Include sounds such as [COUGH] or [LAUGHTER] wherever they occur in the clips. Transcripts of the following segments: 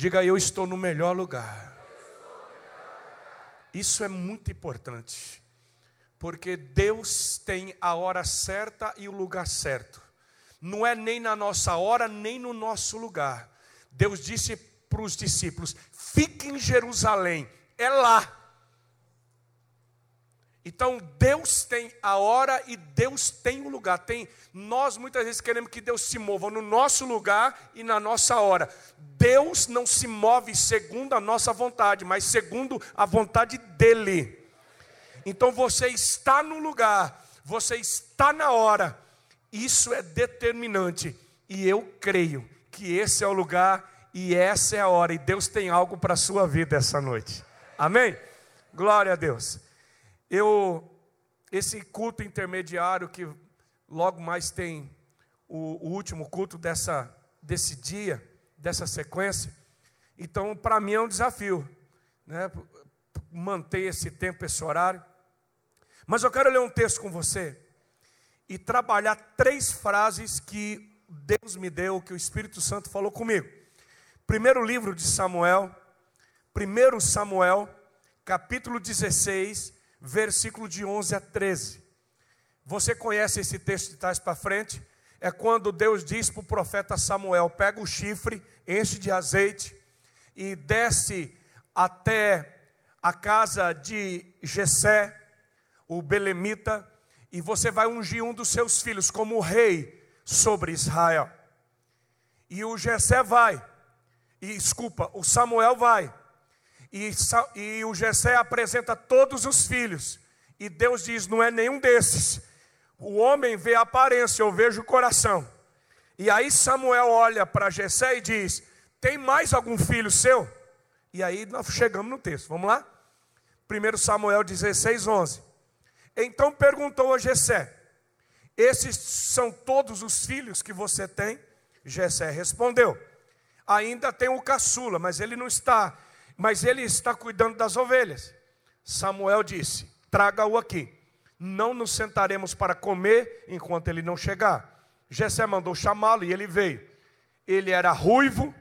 Diga, eu estou no melhor lugar. Isso é muito importante, porque Deus tem a hora certa e o lugar certo. Não é nem na nossa hora, nem no nosso lugar. Deus disse para os discípulos: fique em Jerusalém, é lá. Então Deus tem a hora e Deus tem o lugar. Tem nós muitas vezes queremos que Deus se mova no nosso lugar e na nossa hora. Deus não se move segundo a nossa vontade, mas segundo a vontade dele. Então você está no lugar, você está na hora. Isso é determinante e eu creio que esse é o lugar e essa é a hora e Deus tem algo para a sua vida essa noite. Amém? Glória a Deus. Eu, esse culto intermediário que logo mais tem o, o último culto dessa, desse dia, dessa sequência, então para mim é um desafio, né? manter esse tempo, esse horário. Mas eu quero ler um texto com você e trabalhar três frases que Deus me deu, que o Espírito Santo falou comigo. Primeiro livro de Samuel, primeiro Samuel, capítulo 16, versículo de 11 a 13. Você conhece esse texto de trás para frente? É quando Deus diz para o profeta Samuel: pega o chifre, enche de azeite e desce até a casa de Jessé, o belemita, e você vai ungir um dos seus filhos como rei sobre Israel. E o Jessé vai, e desculpa, o Samuel vai, e, e o Jessé apresenta todos os filhos. E Deus diz: não é nenhum desses. O homem vê a aparência, eu vejo o coração. E aí Samuel olha para Jessé e diz: Tem mais algum filho seu? E aí nós chegamos no texto. Vamos lá? 1 Samuel 16, 11. Então perguntou a Jessé: Esses são todos os filhos que você tem? Jessé respondeu: Ainda tem o caçula, mas ele não está mas ele está cuidando das ovelhas. Samuel disse: Traga-o aqui. Não nos sentaremos para comer enquanto ele não chegar. Jessé mandou chamá-lo e ele veio. Ele era ruivo,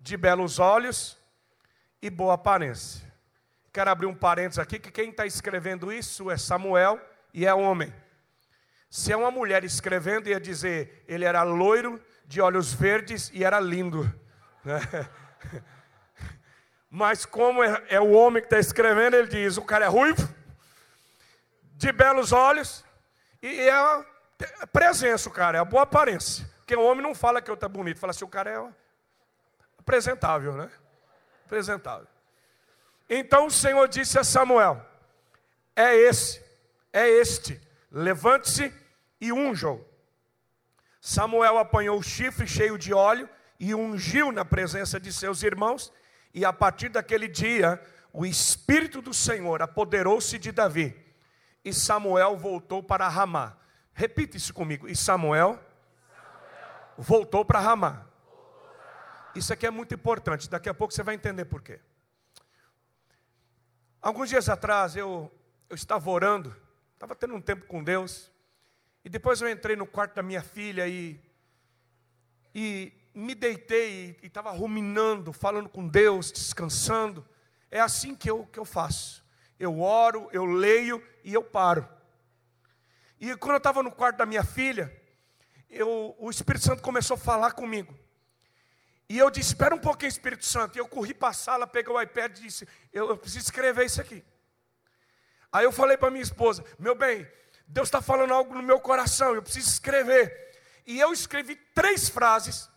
de belos olhos e boa aparência. Quero abrir um parênteses aqui, que quem está escrevendo isso é Samuel e é homem. Se é uma mulher escrevendo, ia dizer, ele era loiro, de olhos verdes e era lindo. Né? [LAUGHS] Mas como é, é o homem que está escrevendo, ele diz: o cara é ruivo, de belos olhos, e é presença, o cara, é a boa aparência. Porque o homem não fala que eu estou bonito, fala assim: o cara é apresentável, né? Apresentável. Então o Senhor disse a Samuel: É esse, é este, levante-se e unja-o. Samuel apanhou o chifre cheio de óleo e ungiu na presença de seus irmãos e a partir daquele dia, o Espírito do Senhor apoderou-se de Davi. E Samuel voltou para Ramá. Repita isso comigo. E Samuel, Samuel. voltou para Ramá. Isso aqui é muito importante. Daqui a pouco você vai entender por quê. Alguns dias atrás eu, eu estava orando, estava tendo um tempo com Deus, e depois eu entrei no quarto da minha filha e, e me deitei e estava ruminando, falando com Deus, descansando. É assim que eu, que eu faço. Eu oro, eu leio e eu paro. E quando eu estava no quarto da minha filha, eu, o Espírito Santo começou a falar comigo. E eu disse: Espera um pouquinho, Espírito Santo. E eu corri para a sala, peguei o iPad e disse: eu, eu preciso escrever isso aqui. Aí eu falei para minha esposa: Meu bem, Deus está falando algo no meu coração, eu preciso escrever. E eu escrevi três frases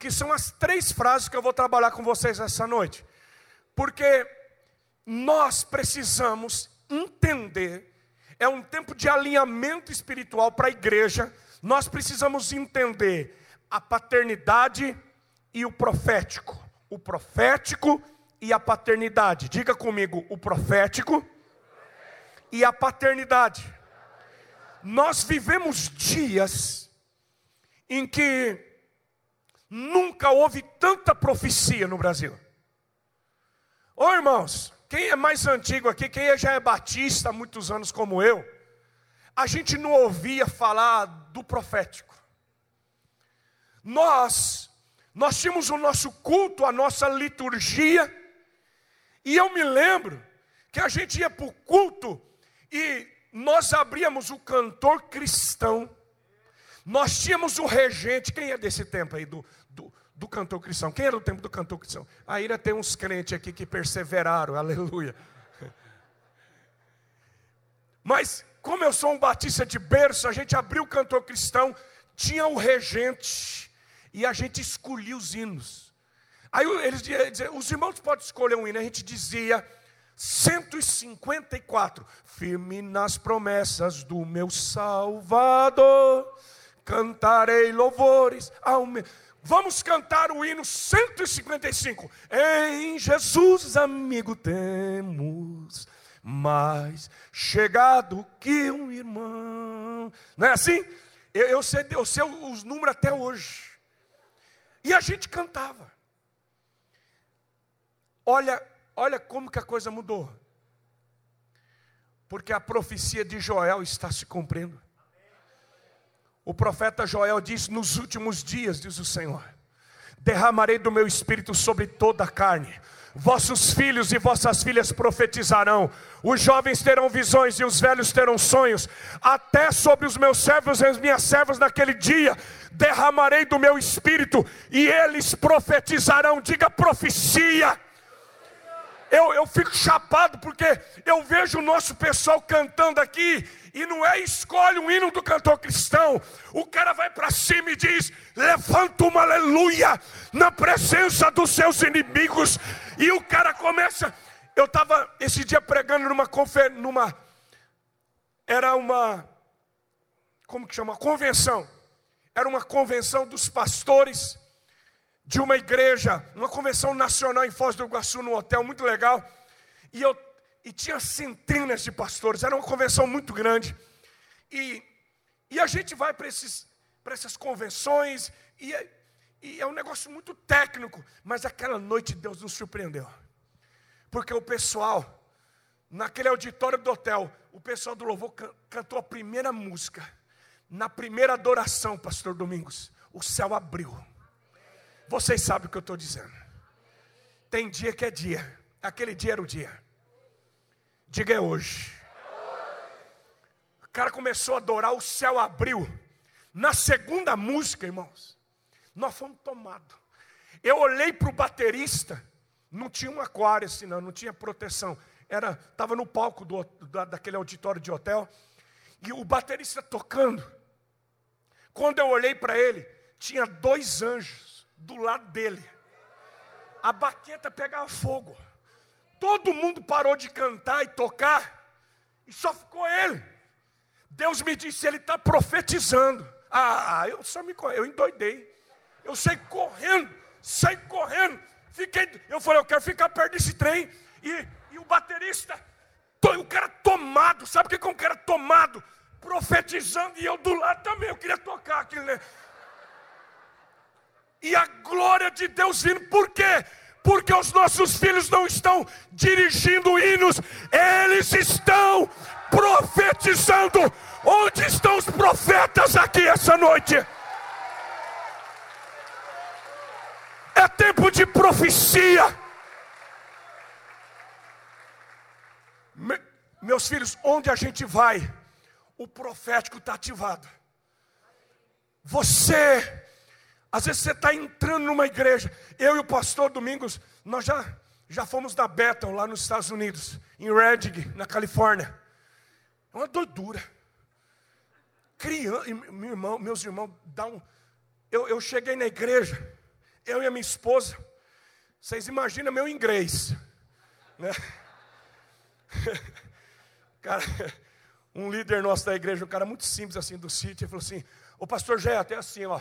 que são as três frases que eu vou trabalhar com vocês essa noite. Porque nós precisamos entender, é um tempo de alinhamento espiritual para a igreja, nós precisamos entender a paternidade e o profético. O profético e a paternidade. Diga comigo, o profético e a paternidade. Nós vivemos dias em que Nunca houve tanta profecia no Brasil. Ô irmãos, quem é mais antigo aqui, quem já é batista há muitos anos como eu, a gente não ouvia falar do profético. Nós nós tínhamos o nosso culto, a nossa liturgia, e eu me lembro que a gente ia para o culto e nós abríamos o cantor cristão, nós tínhamos o regente, quem é desse tempo aí do, do, cantor cristão? Quem era do tempo do cantor cristão? Aí ainda tem uns crentes aqui que perseveraram, aleluia. Mas, como eu sou um batista de berço, a gente abriu o cantor cristão, tinha o regente, e a gente escolhia os hinos. Aí eles diziam, os irmãos podem escolher um hino, a gente dizia 154, firme nas promessas do meu Salvador, cantarei louvores ao meu. Vamos cantar o hino 155. Em Jesus, amigo, temos mais chegado que um irmão. Não é assim? Eu, eu, sei, eu sei os números até hoje. E a gente cantava. Olha, olha como que a coisa mudou. Porque a profecia de Joel está se cumprindo. O profeta Joel diz: Nos últimos dias, diz o Senhor, derramarei do meu espírito sobre toda a carne. Vossos filhos e vossas filhas profetizarão, os jovens terão visões e os velhos terão sonhos, até sobre os meus servos e as minhas servas naquele dia derramarei do meu espírito e eles profetizarão. Diga profecia eu, eu fico chapado porque eu vejo o nosso pessoal cantando aqui e não é escolhe um hino do cantor cristão. O cara vai para cima e diz: levanta uma aleluia na presença dos seus inimigos. E o cara começa. Eu estava esse dia pregando numa numa era uma como que chama? Convenção. Era uma convenção dos pastores de uma igreja, uma convenção nacional em Foz do Iguaçu, num hotel muito legal. E, eu, e tinha centenas de pastores, era uma convenção muito grande. E, e a gente vai para essas convenções, e é, e é um negócio muito técnico, mas aquela noite Deus nos surpreendeu. Porque o pessoal, naquele auditório do hotel, o pessoal do louvor cantou a primeira música. Na primeira adoração, Pastor Domingos, o céu abriu. Vocês sabem o que eu estou dizendo. Tem dia que é dia. Aquele dia era o dia. Diga é hoje. O cara começou a adorar, o céu abriu. Na segunda música, irmãos, nós fomos tomados. Eu olhei para o baterista, não tinha um aquário assim, não, não tinha proteção. Era, estava no palco do, da, daquele auditório de hotel, e o baterista tocando. Quando eu olhei para ele, tinha dois anjos do lado dele. A baqueta pegava fogo. Todo mundo parou de cantar e tocar, e só ficou ele. Deus me disse: Ele está profetizando. Ah, eu só me eu endoidei. Eu saí correndo, saí correndo. Fiquei, eu falei, eu quero ficar perto desse trem. E, e o baterista, o cara tomado, sabe o que é um cara tomado? Profetizando, e eu do lado também, eu queria tocar aquele. Né? E a glória de Deus vindo. Por quê? Porque os nossos filhos não estão dirigindo hinos, eles estão profetizando. Onde estão os profetas aqui essa noite? É tempo de profecia. Me, meus filhos, onde a gente vai, o profético está ativado. Você às vezes você está entrando numa igreja. Eu e o pastor Domingos, nós já, já fomos na Bethel, lá nos Estados Unidos, em Redding, na Califórnia. É uma doidura. Criança, meu irmão, meus irmãos, dá um. Eu, eu cheguei na igreja, eu e a minha esposa. Vocês imaginam meu inglês. Né? [LAUGHS] Cara, um líder nosso da igreja, um cara muito simples assim do sítio, ele falou assim: O pastor Jé, até assim, ó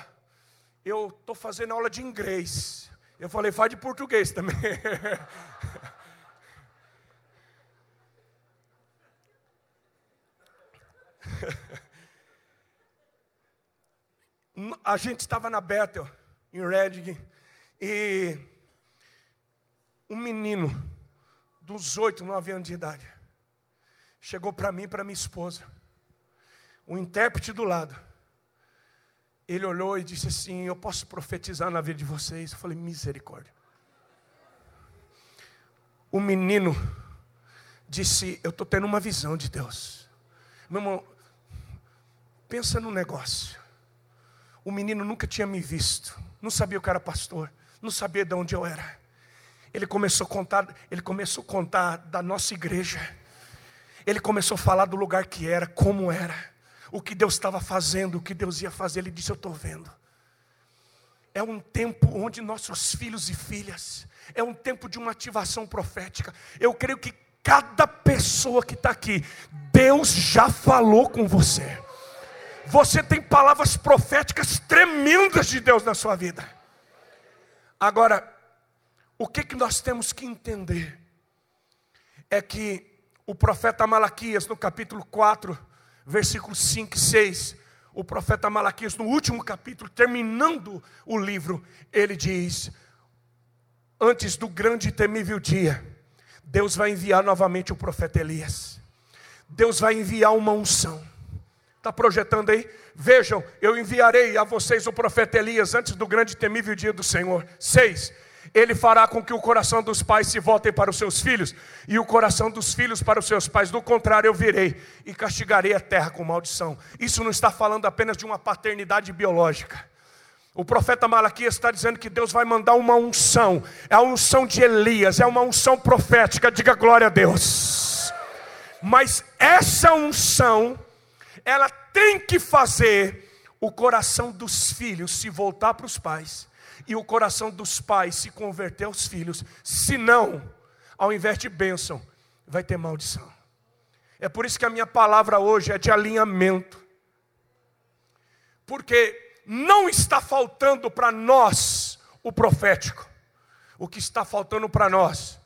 eu estou fazendo aula de inglês. Eu falei, faz de português também. [LAUGHS] A gente estava na Bethel, em Redding, e um menino, dos oito, nove anos de idade, chegou para mim e para minha esposa, o intérprete do lado ele olhou e disse assim: Eu posso profetizar na vida de vocês? Eu falei: Misericórdia. O menino disse: Eu estou tendo uma visão de Deus. Meu irmão, pensa no negócio. O menino nunca tinha me visto, não sabia o que era pastor, não sabia de onde eu era. Ele começou a contar, ele começou a contar da nossa igreja. Ele começou a falar do lugar que era, como era, o que Deus estava fazendo, o que Deus ia fazer. Ele disse: Eu estou vendo. É um tempo onde nossos filhos e filhas, é um tempo de uma ativação profética. Eu creio que cada pessoa que está aqui, Deus já falou com você. Você tem palavras proféticas tremendas de Deus na sua vida. Agora, o que, que nós temos que entender? É que o profeta Malaquias, no capítulo 4, versículos 5 e 6, o profeta Malaquias, no último capítulo, terminando o livro, ele diz: Antes do grande e temível dia, Deus vai enviar novamente o profeta Elias. Deus vai enviar uma unção. Está projetando aí? Vejam, eu enviarei a vocês o profeta Elias antes do grande e temível dia do Senhor. Seis. Ele fará com que o coração dos pais se voltem para os seus filhos e o coração dos filhos para os seus pais. Do contrário, eu virei e castigarei a terra com maldição. Isso não está falando apenas de uma paternidade biológica. O profeta Malaquias está dizendo que Deus vai mandar uma unção, é a unção de Elias, é uma unção profética, diga glória a Deus. Mas essa unção, ela tem que fazer o coração dos filhos se voltar para os pais e o coração dos pais se converter aos filhos, senão, ao invés de bênção, vai ter maldição. É por isso que a minha palavra hoje é de alinhamento, porque não está faltando para nós o profético. O que está faltando para nós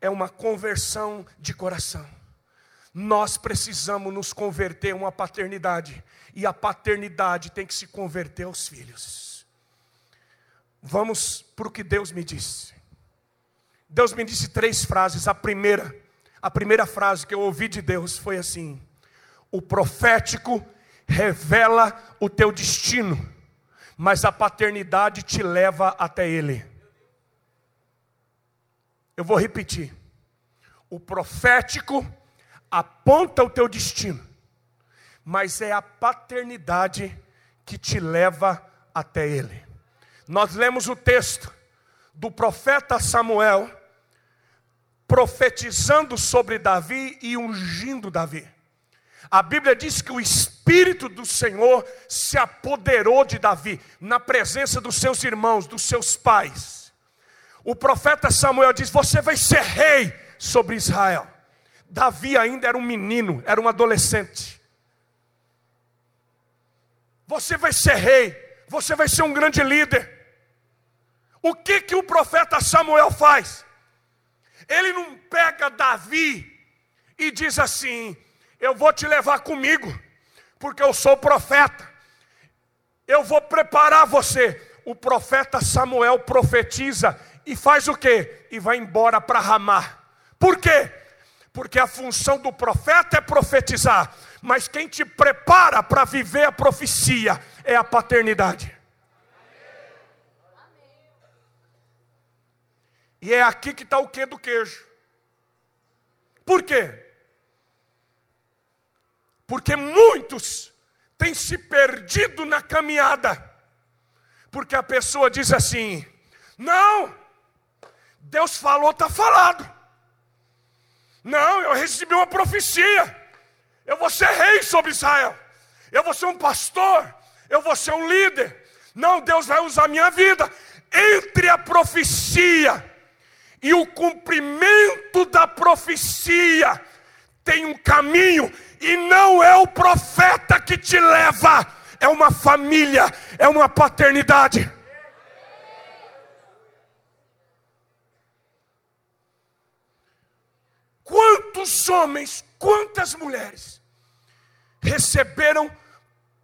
é uma conversão de coração. Nós precisamos nos converter a uma paternidade, e a paternidade tem que se converter aos filhos. Vamos para o que Deus me disse. Deus me disse três frases. A primeira, a primeira frase que eu ouvi de Deus foi assim: O profético revela o teu destino mas a paternidade te leva até Ele. Eu vou repetir. O profético aponta o teu destino, mas é a paternidade que te leva até Ele. Nós lemos o texto do profeta Samuel profetizando sobre Davi e ungindo Davi. A Bíblia diz que o Espírito do Senhor se apoderou de Davi, na presença dos seus irmãos, dos seus pais. O profeta Samuel diz: Você vai ser rei sobre Israel. Davi ainda era um menino, era um adolescente. Você vai ser rei, você vai ser um grande líder. O que que o profeta Samuel faz? Ele não pega Davi e diz assim: eu vou te levar comigo, porque eu sou profeta. Eu vou preparar você. O profeta Samuel profetiza e faz o quê? E vai embora para Ramá. Por quê? Porque a função do profeta é profetizar, mas quem te prepara para viver a profecia é a paternidade. E é aqui que está o que do queijo. Por quê? Porque muitos têm se perdido na caminhada. Porque a pessoa diz assim: não, Deus falou, está falado. Não, eu recebi uma profecia. Eu vou ser rei sobre Israel. Eu vou ser um pastor. Eu vou ser um líder. Não, Deus vai usar a minha vida. Entre a profecia e o cumprimento da profecia, tem um caminho e não é o profeta que te leva, é uma família, é uma paternidade. Quantos homens, quantas mulheres receberam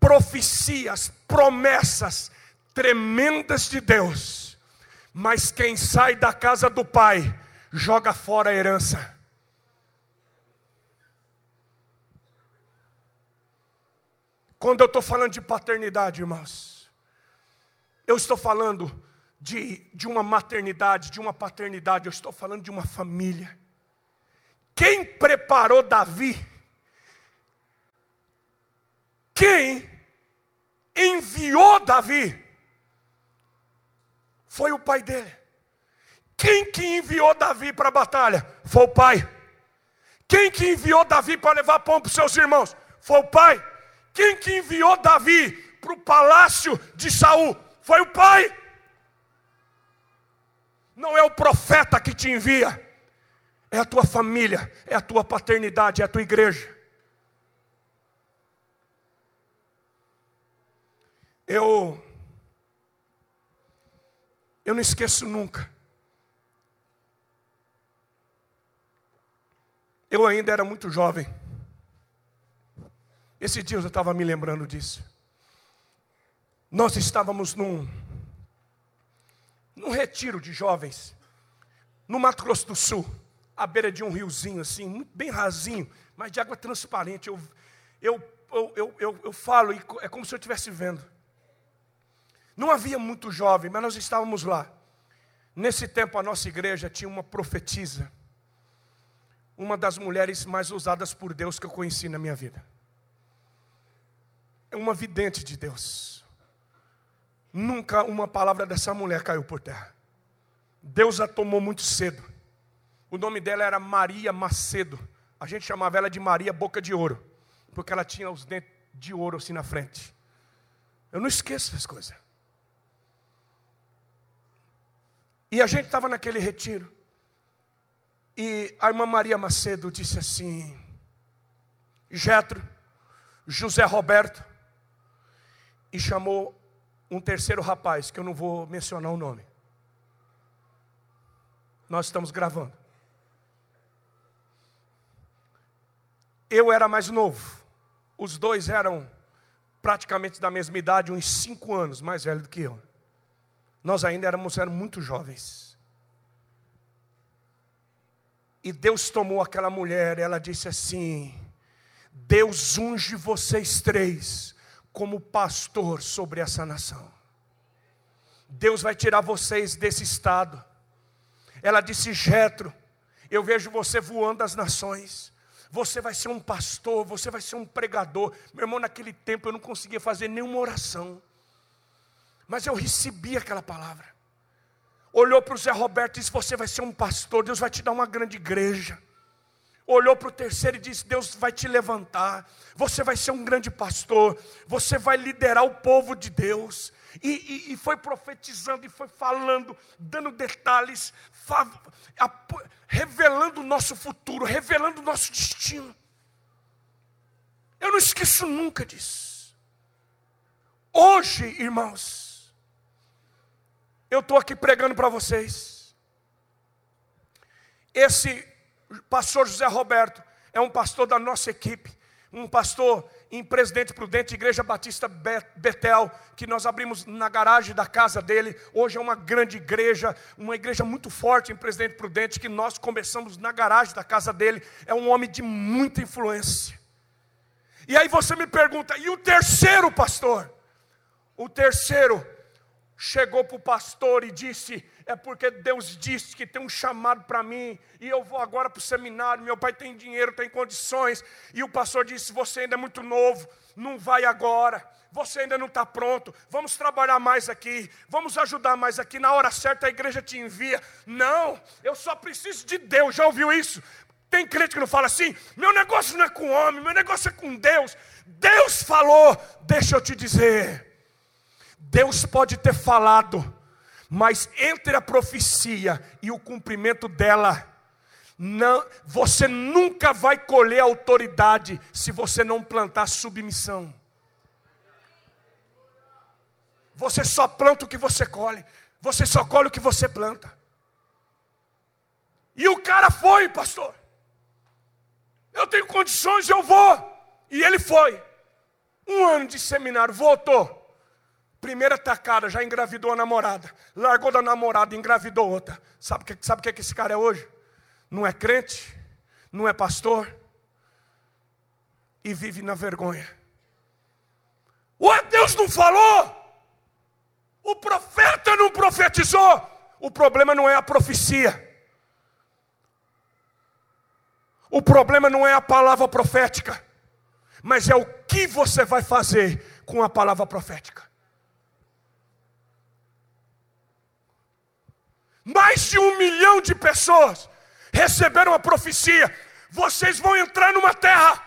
profecias, promessas tremendas de Deus, mas quem sai da casa do pai joga fora a herança. Quando eu estou falando de paternidade, irmãos, Eu estou falando de, de uma maternidade, de uma paternidade, eu estou falando de uma família. Quem preparou Davi? Quem enviou Davi? Foi o pai dele. Quem que enviou Davi para a batalha? Foi o pai. Quem que enviou Davi para levar pão para os seus irmãos? Foi o pai. Quem que enviou Davi para o palácio de Saul? Foi o pai. Não é o profeta que te envia, é a tua família, é a tua paternidade, é a tua igreja. Eu eu não esqueço nunca. Eu ainda era muito jovem. Esse dia eu estava me lembrando disso. Nós estávamos num, num retiro de jovens, no Mato Grosso do Sul, à beira de um riozinho assim, bem rasinho, mas de água transparente. Eu, eu, eu, eu, eu, falo, e é como se eu estivesse vendo. Não havia muito jovem, mas nós estávamos lá. Nesse tempo, a nossa igreja tinha uma profetisa, uma das mulheres mais usadas por Deus que eu conheci na minha vida é uma vidente de Deus. Nunca uma palavra dessa mulher caiu por terra. Deus a tomou muito cedo. O nome dela era Maria Macedo. A gente chamava ela de Maria Boca de Ouro, porque ela tinha os dentes de ouro assim na frente. Eu não esqueço essas coisas. E a gente estava naquele retiro. E a irmã Maria Macedo disse assim: Jetro, José Roberto, e chamou um terceiro rapaz, que eu não vou mencionar o nome. Nós estamos gravando. Eu era mais novo, os dois eram praticamente da mesma idade, uns cinco anos mais velho do que eu. Nós ainda éramos, éramos muito jovens. E Deus tomou aquela mulher, ela disse assim: Deus unge vocês três como pastor sobre essa nação. Deus vai tirar vocês desse estado. Ela disse: Jetro, eu vejo você voando as nações. Você vai ser um pastor, você vai ser um pregador. Meu irmão, naquele tempo eu não conseguia fazer nenhuma oração. Mas eu recebi aquela palavra. Olhou para o Zé Roberto e disse: Você vai ser um pastor, Deus vai te dar uma grande igreja olhou para o terceiro e disse: Deus vai te levantar, você vai ser um grande pastor, você vai liderar o povo de Deus. E, e, e foi profetizando, e foi falando, dando detalhes, revelando o nosso futuro, revelando o nosso destino. Eu não esqueço nunca disso. Hoje, irmãos, eu estou aqui pregando para vocês. Esse pastor José Roberto é um pastor da nossa equipe, um pastor em Presidente Prudente, Igreja Batista Betel, que nós abrimos na garagem da casa dele. Hoje é uma grande igreja, uma igreja muito forte em Presidente Prudente, que nós começamos na garagem da casa dele. É um homem de muita influência. E aí você me pergunta, e o terceiro pastor? O terceiro chegou para o pastor e disse: é porque Deus disse que tem um chamado para mim, e eu vou agora para o seminário. Meu pai tem dinheiro, tem condições, e o pastor disse: Você ainda é muito novo, não vai agora, você ainda não está pronto. Vamos trabalhar mais aqui, vamos ajudar mais aqui. Na hora certa a igreja te envia. Não, eu só preciso de Deus. Já ouviu isso? Tem crente que não fala assim: meu negócio não é com homem, meu negócio é com Deus. Deus falou, deixa eu te dizer. Deus pode ter falado, mas entre a profecia e o cumprimento dela, não, você nunca vai colher autoridade se você não plantar submissão. Você só planta o que você colhe, você só colhe o que você planta. E o cara foi, pastor. Eu tenho condições, eu vou. E ele foi. Um ano de seminário, voltou. Primeira tacada, já engravidou a namorada. Largou da namorada, engravidou outra. Sabe o que, sabe que, que esse cara é hoje? Não é crente, não é pastor. E vive na vergonha. Ué, Deus não falou? O profeta não profetizou. O problema não é a profecia. O problema não é a palavra profética, mas é o que você vai fazer com a palavra profética. Mais de um milhão de pessoas receberam a profecia. Vocês vão entrar numa terra.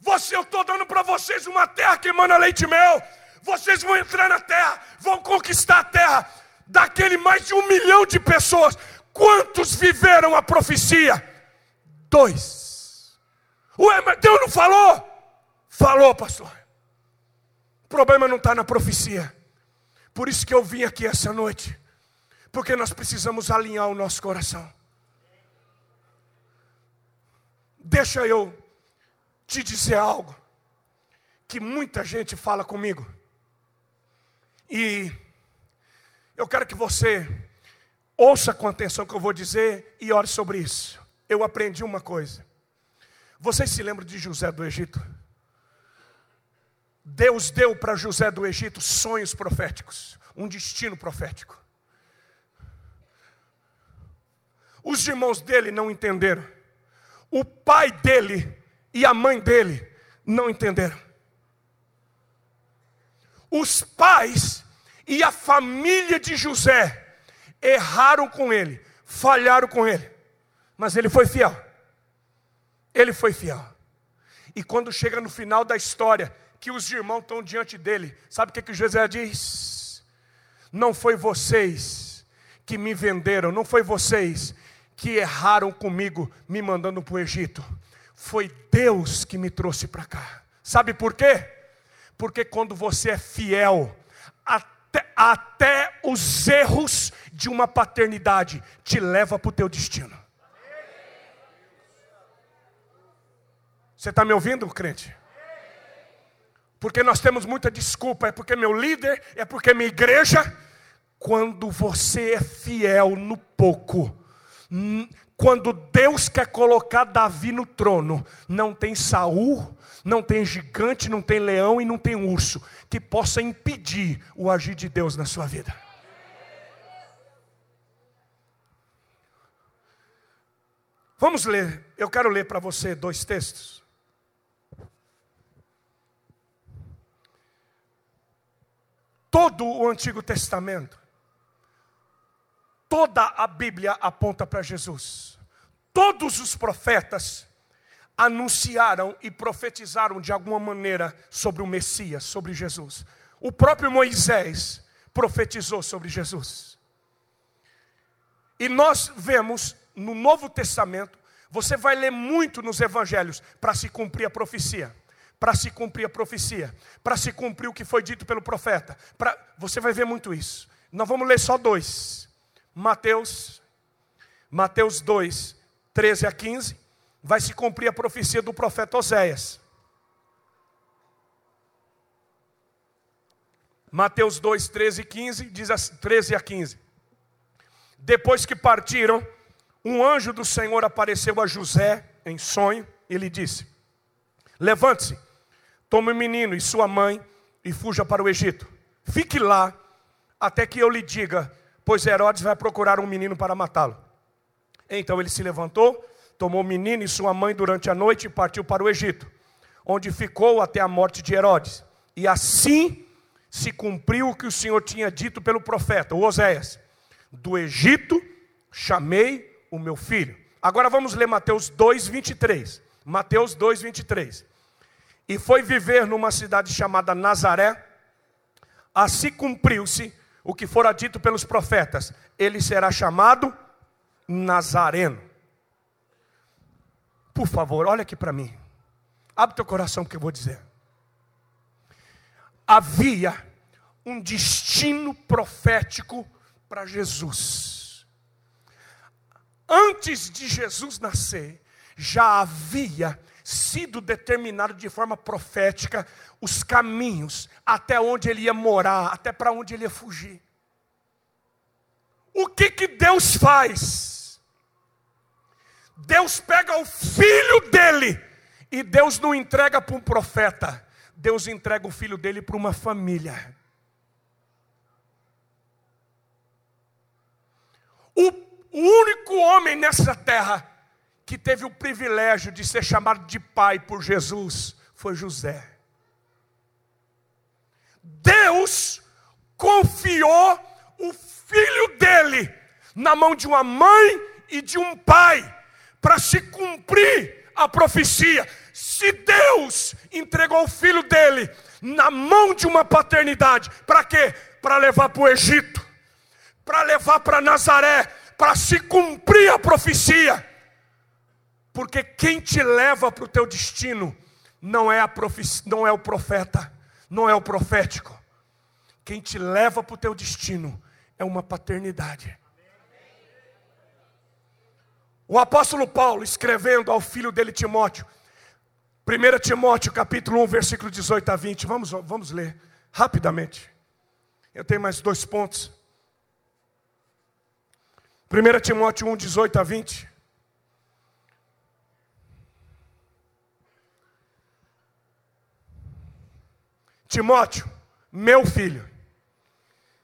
Você, eu estou dando para vocês uma terra que emana leite e mel. Vocês vão entrar na terra, vão conquistar a terra. Daquele mais de um milhão de pessoas, quantos viveram a profecia? Dois. Ué, mas Deus não falou? Falou, pastor. O problema não está na profecia. Por isso que eu vim aqui essa noite porque nós precisamos alinhar o nosso coração. Deixa eu te dizer algo que muita gente fala comigo. E eu quero que você ouça com atenção o que eu vou dizer e ore sobre isso. Eu aprendi uma coisa. Vocês se lembram de José do Egito? Deus deu para José do Egito sonhos proféticos, um destino profético. Os irmãos dele não entenderam. O pai dele e a mãe dele não entenderam. Os pais e a família de José erraram com ele, falharam com ele, mas ele foi fiel. Ele foi fiel. E quando chega no final da história, que os irmãos estão diante dele, sabe o que, que José diz? Não foi vocês que me venderam, não foi vocês que erraram comigo me mandando para o Egito. Foi Deus que me trouxe para cá. Sabe por quê? Porque quando você é fiel, até, até os erros de uma paternidade te leva para o teu destino. Você está me ouvindo, crente? Porque nós temos muita desculpa, é porque meu líder, é porque minha igreja. Quando você é fiel no pouco, quando Deus quer colocar Davi no trono, não tem Saul, não tem gigante, não tem leão e não tem urso que possa impedir o agir de Deus na sua vida. Vamos ler, eu quero ler para você dois textos. Todo o Antigo Testamento Toda a Bíblia aponta para Jesus. Todos os profetas anunciaram e profetizaram de alguma maneira sobre o Messias, sobre Jesus. O próprio Moisés profetizou sobre Jesus. E nós vemos no Novo Testamento, você vai ler muito nos evangelhos para se cumprir a profecia. Para se cumprir a profecia, para se cumprir o que foi dito pelo profeta. Pra, você vai ver muito isso. Nós vamos ler só dois. Mateus, Mateus 2, 13 a 15, vai se cumprir a profecia do profeta Oséias. Mateus 2, 13 e 15, diz 13 a 15. Depois que partiram, um anjo do Senhor apareceu a José em sonho e lhe disse: Levante-se, tome o menino e sua mãe e fuja para o Egito. Fique lá até que eu lhe diga pois Herodes vai procurar um menino para matá-lo. Então ele se levantou, tomou o menino e sua mãe durante a noite e partiu para o Egito, onde ficou até a morte de Herodes. E assim se cumpriu o que o Senhor tinha dito pelo profeta, o Oséias: Do Egito chamei o meu filho. Agora vamos ler Mateus 2, 23. Mateus 2, 23. E foi viver numa cidade chamada Nazaré, assim cumpriu-se o que fora dito pelos profetas, ele será chamado Nazareno. Por favor, olha aqui para mim. Abre teu coração que eu vou dizer. Havia um destino profético para Jesus. Antes de Jesus nascer, já havia sido determinado de forma profética os caminhos até onde ele ia morar, até para onde ele ia fugir. O que que Deus faz? Deus pega o filho dele e Deus não entrega para um profeta, Deus entrega o filho dele para uma família. O, único homem nessa terra que teve o privilégio de ser chamado de pai por Jesus foi José. Deus confiou o filho dele na mão de uma mãe e de um pai para se cumprir a profecia. Se Deus entregou o filho dele na mão de uma paternidade, para quê? Para levar para o Egito, para levar para Nazaré, para se cumprir a profecia. Porque quem te leva para o teu destino não é, a profic... não é o profeta, não é o profético. Quem te leva para o teu destino é uma paternidade. O apóstolo Paulo, escrevendo ao filho dele Timóteo, 1 Timóteo capítulo 1, versículo 18 a 20, vamos, vamos ler rapidamente. Eu tenho mais dois pontos. 1 Timóteo 1, 18 a 20. Timóteo, meu filho.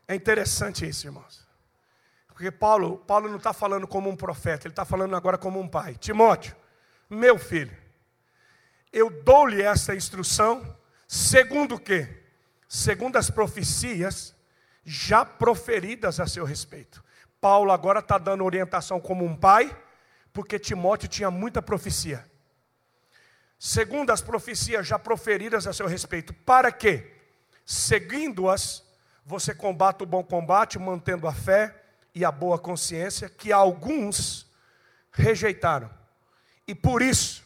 É interessante isso, irmãos. Porque Paulo, Paulo não está falando como um profeta, ele está falando agora como um pai. Timóteo, meu filho, eu dou-lhe essa instrução, segundo o quê? Segundo as profecias já proferidas a seu respeito. Paulo agora está dando orientação como um pai, porque Timóteo tinha muita profecia segundo as profecias já proferidas a seu respeito, para que, seguindo-as, você combata o bom combate, mantendo a fé e a boa consciência, que alguns rejeitaram, e por isso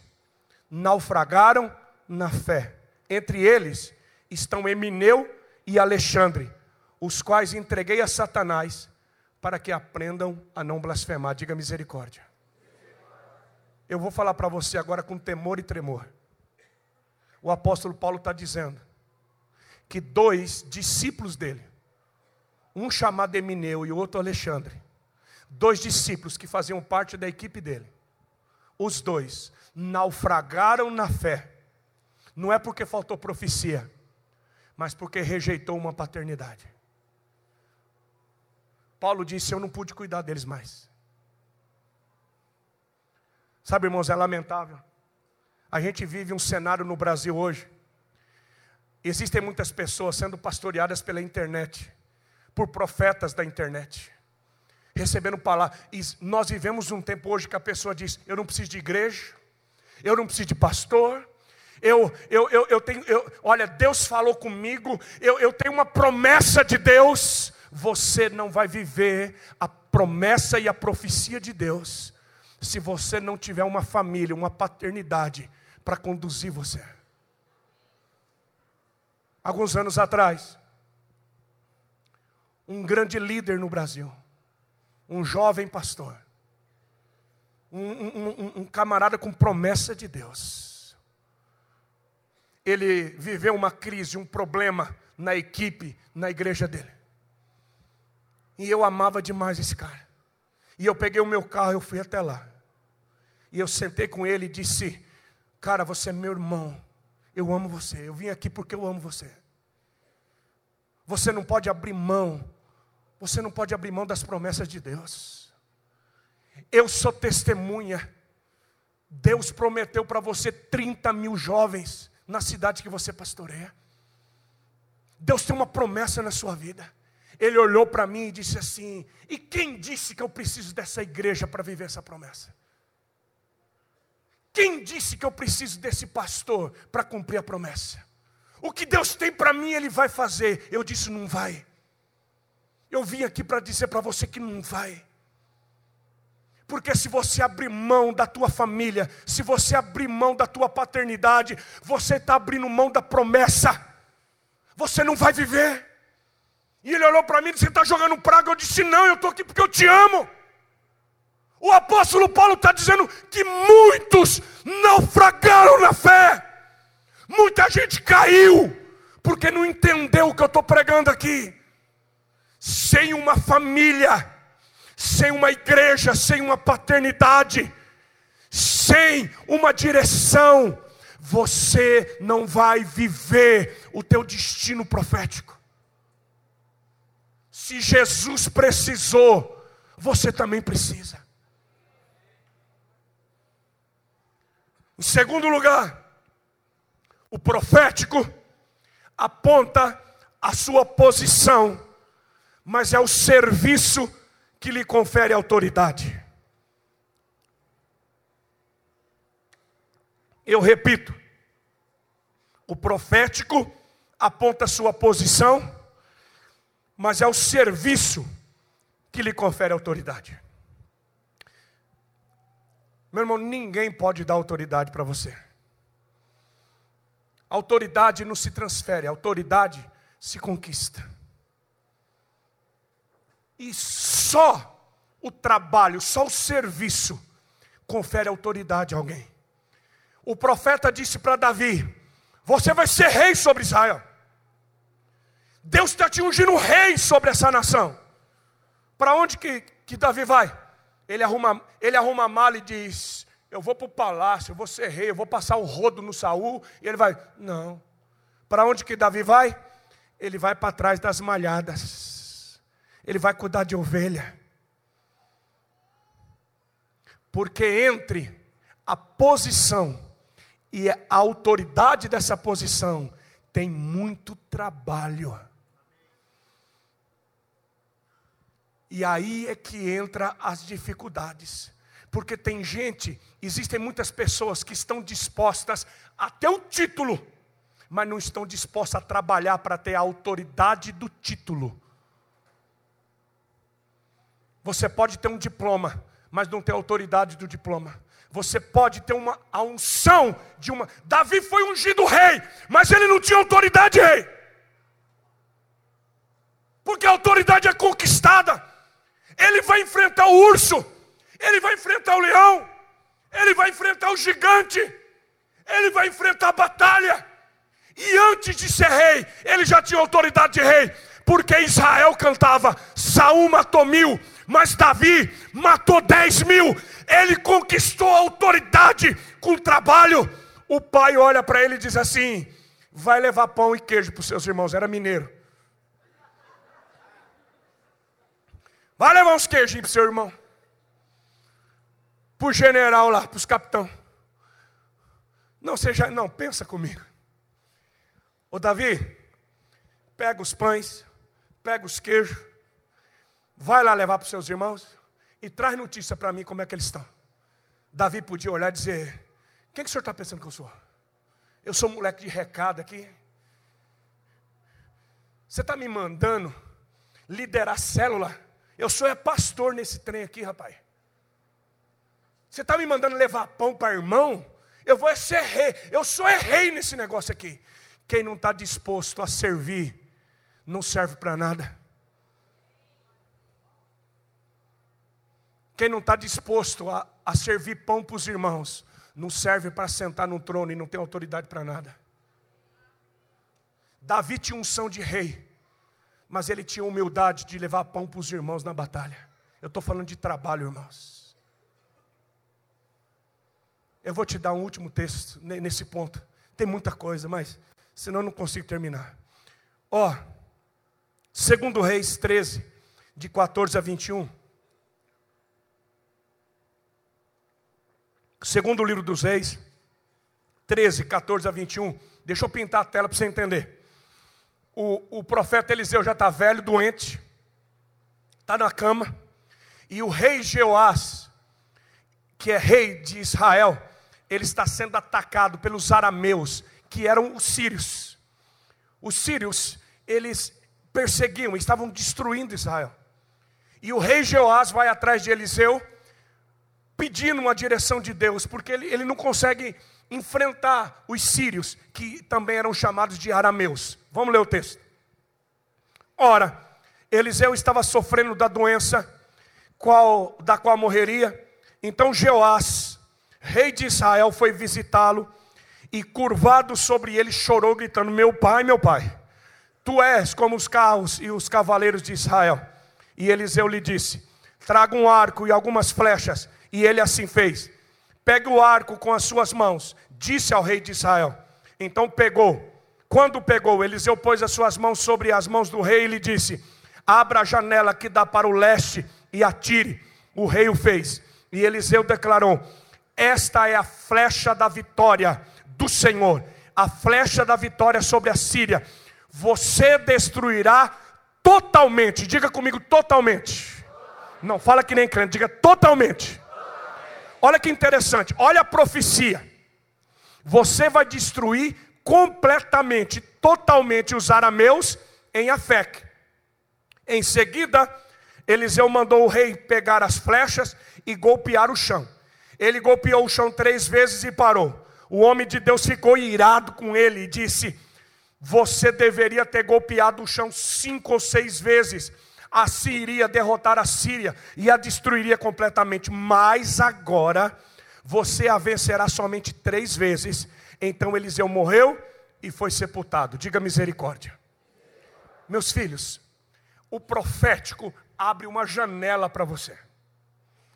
naufragaram na fé. Entre eles estão Emineu e Alexandre, os quais entreguei a Satanás para que aprendam a não blasfemar. Diga misericórdia. Eu vou falar para você agora com temor e tremor. O apóstolo Paulo está dizendo que dois discípulos dele, um chamado Emineu e o outro Alexandre, dois discípulos que faziam parte da equipe dele, os dois naufragaram na fé, não é porque faltou profecia, mas porque rejeitou uma paternidade. Paulo disse: Eu não pude cuidar deles mais. Sabe, irmãos, é lamentável. A gente vive um cenário no Brasil hoje. Existem muitas pessoas sendo pastoreadas pela internet, por profetas da internet, recebendo palavras. Nós vivemos um tempo hoje que a pessoa diz: Eu não preciso de igreja, eu não preciso de pastor, eu, eu, eu, eu tenho, eu, olha, Deus falou comigo, eu, eu tenho uma promessa de Deus. Você não vai viver a promessa e a profecia de Deus se você não tiver uma família, uma paternidade para conduzir você. Alguns anos atrás, um grande líder no Brasil, um jovem pastor, um, um, um, camarada com promessa de Deus. Ele viveu uma crise, um problema na equipe, na igreja dele. E eu amava demais esse cara. E eu peguei o meu carro, eu fui até lá. E eu sentei com ele e disse: Cara, você é meu irmão. Eu amo você. Eu vim aqui porque eu amo você. Você não pode abrir mão. Você não pode abrir mão das promessas de Deus. Eu sou testemunha. Deus prometeu para você 30 mil jovens na cidade que você pastoreia. Deus tem uma promessa na sua vida. Ele olhou para mim e disse assim: E quem disse que eu preciso dessa igreja para viver essa promessa? Quem disse que eu preciso desse pastor para cumprir a promessa? O que Deus tem para mim, Ele vai fazer. Eu disse: não vai. Eu vim aqui para dizer para você que não vai. Porque se você abrir mão da tua família, se você abrir mão da tua paternidade, você está abrindo mão da promessa. Você não vai viver. E ele olhou para mim e disse: Você está jogando praga? Eu disse: Não, eu estou aqui porque eu te amo. O apóstolo Paulo está dizendo que muitos naufragaram na fé, muita gente caiu, porque não entendeu o que eu estou pregando aqui. Sem uma família, sem uma igreja, sem uma paternidade, sem uma direção, você não vai viver o teu destino profético. Se Jesus precisou você também precisa. Em segundo lugar, o profético aponta a sua posição, mas é o serviço que lhe confere autoridade. Eu repito, o profético aponta a sua posição, mas é o serviço que lhe confere autoridade. Meu irmão, ninguém pode dar autoridade para você. Autoridade não se transfere, autoridade se conquista. E só o trabalho, só o serviço confere autoridade a alguém. O profeta disse para Davi: Você vai ser rei sobre Israel. Deus está te ungindo rei sobre essa nação. Para onde que, que Davi vai? Ele arruma, ele arruma a mala e diz: Eu vou para o palácio, eu vou ser rei, eu vou passar o rodo no Saul. E ele vai: Não. Para onde que Davi vai? Ele vai para trás das malhadas. Ele vai cuidar de ovelha. Porque entre a posição e a autoridade dessa posição tem muito trabalho. E aí é que entra as dificuldades. Porque tem gente, existem muitas pessoas que estão dispostas a ter o título, mas não estão dispostas a trabalhar para ter a autoridade do título. Você pode ter um diploma, mas não ter autoridade do diploma. Você pode ter uma a unção de uma. Davi foi ungido rei, mas ele não tinha autoridade rei. Porque a autoridade é conquistada. Ele vai enfrentar o urso, ele vai enfrentar o leão, ele vai enfrentar o gigante, ele vai enfrentar a batalha. E antes de ser rei, ele já tinha autoridade de rei, porque Israel cantava: Saul matou mil, mas Davi matou dez mil. Ele conquistou a autoridade com trabalho. O pai olha para ele e diz assim: Vai levar pão e queijo para os seus irmãos. Era mineiro. Vai levar uns queijinhos para seu irmão. Para o general lá, para os capitão. Não seja, não, pensa comigo. Ô Davi, pega os pães, pega os queijos, vai lá levar para os seus irmãos e traz notícia para mim como é que eles estão. Davi podia olhar e dizer: Quem que o senhor está pensando que eu sou? Eu sou moleque de recado aqui. Você está me mandando liderar célula eu sou é pastor nesse trem aqui, rapaz. Você está me mandando levar pão para irmão? Eu vou é ser rei. Eu sou é rei nesse negócio aqui. Quem não está disposto a servir, não serve para nada. Quem não está disposto a, a servir pão para os irmãos, não serve para sentar no trono e não tem autoridade para nada. Davi tinha unção de rei mas ele tinha humildade de levar pão para os irmãos na batalha. Eu estou falando de trabalho, irmãos. Eu vou te dar um último texto nesse ponto. Tem muita coisa, mas senão eu não consigo terminar. Ó, segundo Reis 13, de 14 a 21. Segundo o livro dos Reis, 13, 14 a 21. Deixa eu pintar a tela para você entender o, o profeta Eliseu já está velho, doente, está na cama, e o rei Jeoás, que é rei de Israel, ele está sendo atacado pelos arameus, que eram os sírios. Os sírios, eles perseguiam, estavam destruindo Israel. E o rei Jeoás vai atrás de Eliseu, pedindo uma direção de Deus, porque ele, ele não consegue enfrentar os sírios, que também eram chamados de arameus. Vamos ler o texto. Ora, Eliseu estava sofrendo da doença qual, da qual morreria. Então Jeoás, rei de Israel, foi visitá-lo e curvado sobre ele chorou, gritando: Meu pai, meu pai, tu és como os carros e os cavaleiros de Israel. E Eliseu lhe disse: Traga um arco e algumas flechas. E ele assim fez. Pegue o arco com as suas mãos, disse ao rei de Israel. Então pegou. Quando pegou, Eliseu pôs as suas mãos sobre as mãos do rei e lhe disse: Abra a janela que dá para o leste e atire. O rei o fez. E Eliseu declarou: Esta é a flecha da vitória do Senhor, a flecha da vitória sobre a Síria. Você destruirá totalmente. Diga comigo, totalmente. Não fala que nem crente, diga totalmente. Olha que interessante, olha a profecia. Você vai destruir completamente, totalmente os arameus em Afec. Em seguida, Eliseu mandou o rei pegar as flechas e golpear o chão. Ele golpeou o chão três vezes e parou. O homem de Deus ficou irado com ele e disse: Você deveria ter golpeado o chão cinco ou seis vezes. Assim iria derrotar a Síria e a destruiria completamente. Mas agora você a vencerá somente três vezes. Então Eliseu morreu e foi sepultado. Diga misericórdia. Meus filhos, o profético abre uma janela para você.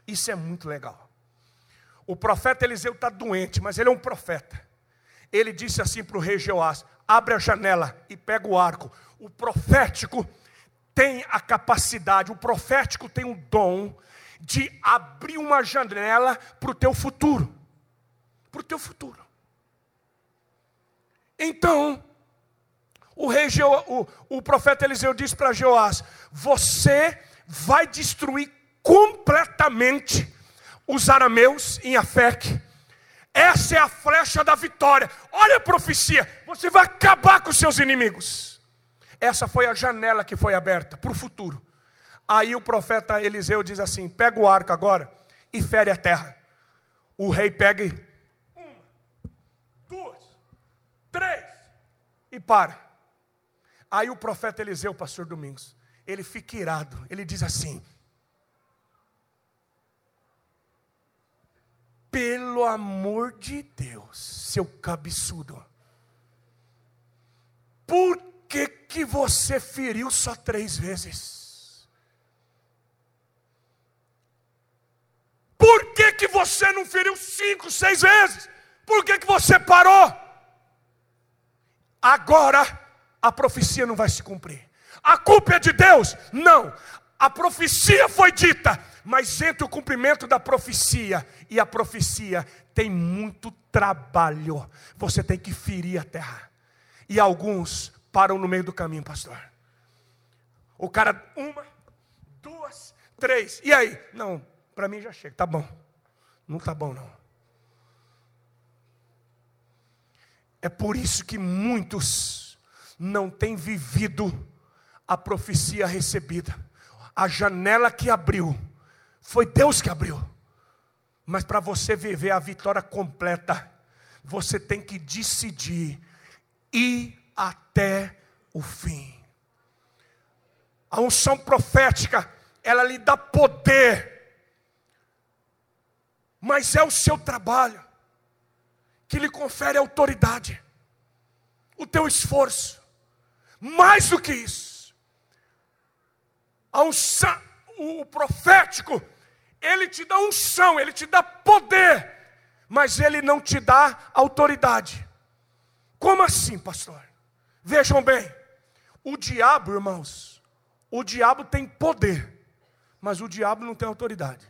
Isso é muito legal. O profeta Eliseu está doente, mas ele é um profeta. Ele disse assim para o rei Jeoás: abre a janela e pega o arco. O profético tem a capacidade, o profético tem o dom de abrir uma janela para o teu futuro. Para o teu futuro. Então, o rei o, o profeta Eliseu disse para Joás: Você vai destruir completamente os arameus em Afec. Essa é a flecha da vitória. Olha a profecia. Você vai acabar com os seus inimigos. Essa foi a janela que foi aberta para o futuro. Aí o profeta Eliseu diz assim: pega o arco agora e fere a terra. O rei pega e. Uma, duas, três, e para. Aí o profeta Eliseu, pastor Domingos, ele fica irado, ele diz assim: pelo amor de Deus, seu cabeçudo, por que, que você feriu só três vezes? Por que, que você não feriu cinco, seis vezes? Por que, que você parou? Agora a profecia não vai se cumprir. A culpa é de Deus? Não. A profecia foi dita, mas entre o cumprimento da profecia e a profecia tem muito trabalho. Você tem que ferir a terra. E alguns param no meio do caminho, pastor. O cara, uma, duas, três. E aí? Não, para mim já chega, tá bom. Não tá bom, não. É por isso que muitos não tem vivido a profecia recebida. A janela que abriu, foi Deus que abriu. Mas para você viver a vitória completa, você tem que decidir ir até o fim. A unção profética, ela lhe dá poder, mas é o seu trabalho que lhe confere autoridade, o teu esforço. Mais do que isso, a unção, o profético, ele te dá unção, ele te dá poder, mas ele não te dá autoridade. Como assim, pastor? Vejam bem, o diabo, irmãos, o diabo tem poder, mas o diabo não tem autoridade.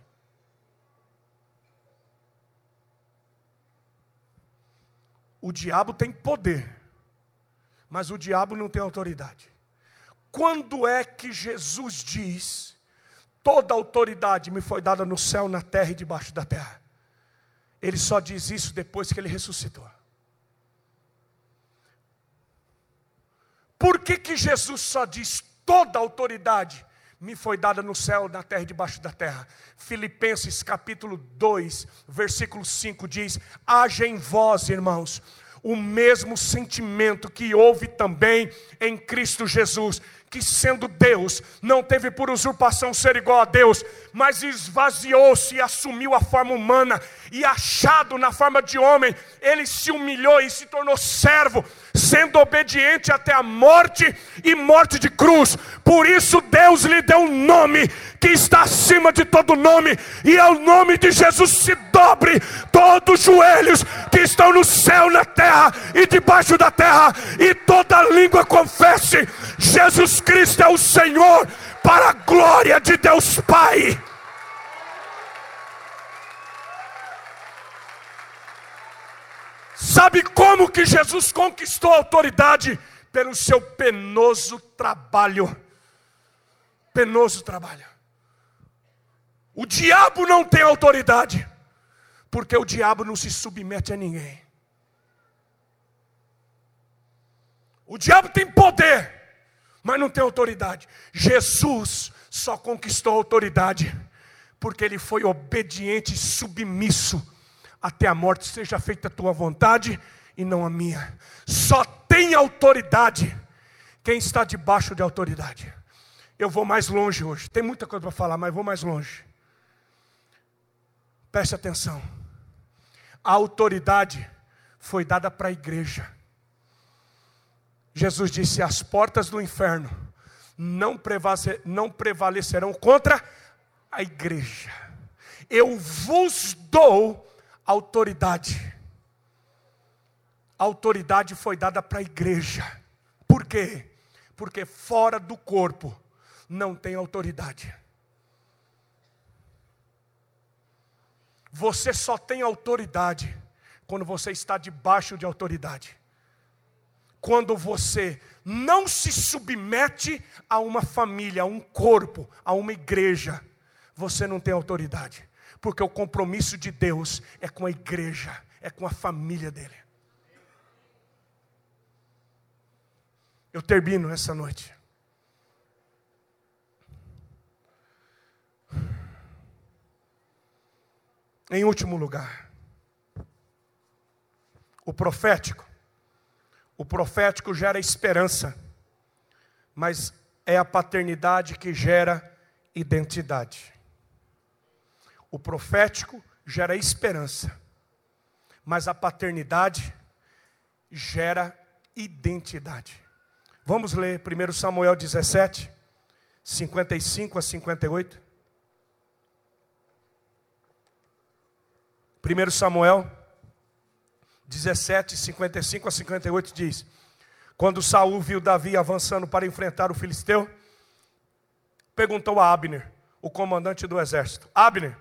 O diabo tem poder, mas o diabo não tem autoridade. Quando é que Jesus diz: toda autoridade me foi dada no céu, na terra e debaixo da terra? Ele só diz isso depois que ele ressuscitou. Por que, que Jesus só diz toda autoridade me foi dada no céu, na terra e debaixo da terra? Filipenses capítulo 2, versículo 5 diz: Haja em vós, irmãos, o mesmo sentimento que houve também em Cristo Jesus, que sendo Deus, não teve por usurpação ser igual a Deus, mas esvaziou-se e assumiu a forma humana, e achado na forma de homem, ele se humilhou e se tornou servo, sendo obediente até a morte e morte de cruz. Por isso Deus lhe deu um nome que está acima de todo nome, e ao nome de Jesus se dobre todos os joelhos que estão no céu, na terra e debaixo da terra, e toda língua confesse: Jesus Cristo é o Senhor para a glória de Deus Pai. Sabe como que Jesus conquistou a autoridade? Pelo seu penoso trabalho. Penoso trabalho. O diabo não tem autoridade, porque o diabo não se submete a ninguém. O diabo tem poder, mas não tem autoridade. Jesus só conquistou a autoridade porque ele foi obediente e submisso até a morte. Seja feita a tua vontade e não a minha. Só tem autoridade quem está debaixo de autoridade. Eu vou mais longe hoje. Tem muita coisa para falar, mas vou mais longe. Preste atenção. A autoridade foi dada para a igreja. Jesus disse: As portas do inferno não, não prevalecerão contra a igreja. Eu vos dou autoridade. A autoridade foi dada para a igreja. Por quê? Porque fora do corpo não tem autoridade. Você só tem autoridade quando você está debaixo de autoridade quando você não se submete a uma família, a um corpo, a uma igreja, você não tem autoridade. Porque o compromisso de Deus é com a igreja, é com a família dele. Eu termino essa noite. Em último lugar, o profético o profético gera esperança, mas é a paternidade que gera identidade. O profético gera esperança, mas a paternidade gera identidade. Vamos ler 1 Samuel 17, 55 a 58. 1 Samuel 17, 55 a 58 diz: Quando Saul viu Davi avançando para enfrentar o filisteu, perguntou a Abner, o comandante do exército: Abner,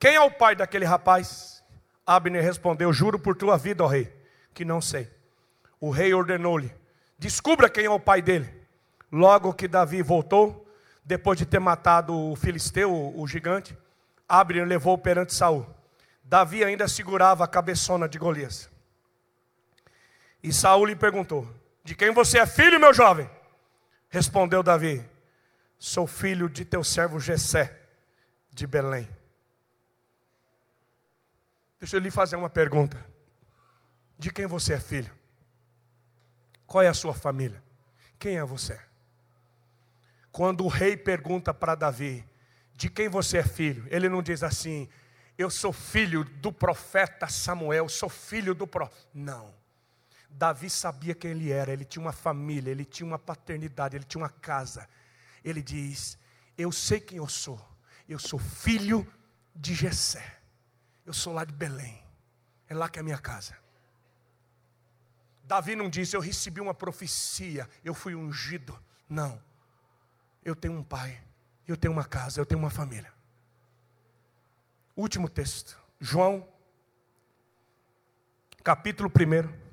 quem é o pai daquele rapaz? Abner respondeu: Juro por tua vida, ó rei, que não sei. O rei ordenou-lhe: Descubra quem é o pai dele. Logo que Davi voltou, depois de ter matado o filisteu, o gigante, Abner levou perante Saul. Davi ainda segurava a cabeçona de Golias. E Saul lhe perguntou: De quem você é filho, meu jovem? Respondeu Davi: Sou filho de teu servo Jessé de Belém. Deixa eu lhe fazer uma pergunta. De quem você é filho? Qual é a sua família? Quem é você? Quando o rei pergunta para Davi: De quem você é filho? Ele não diz assim: Eu sou filho do profeta Samuel, sou filho do profeta. Não. Davi sabia quem ele era, ele tinha uma família, ele tinha uma paternidade, ele tinha uma casa. Ele diz: Eu sei quem eu sou, eu sou filho de Jessé, eu sou lá de Belém, é lá que é a minha casa. Davi não disse, eu recebi uma profecia, eu fui ungido. Não, eu tenho um pai, eu tenho uma casa, eu tenho uma família. Último texto, João, capítulo 1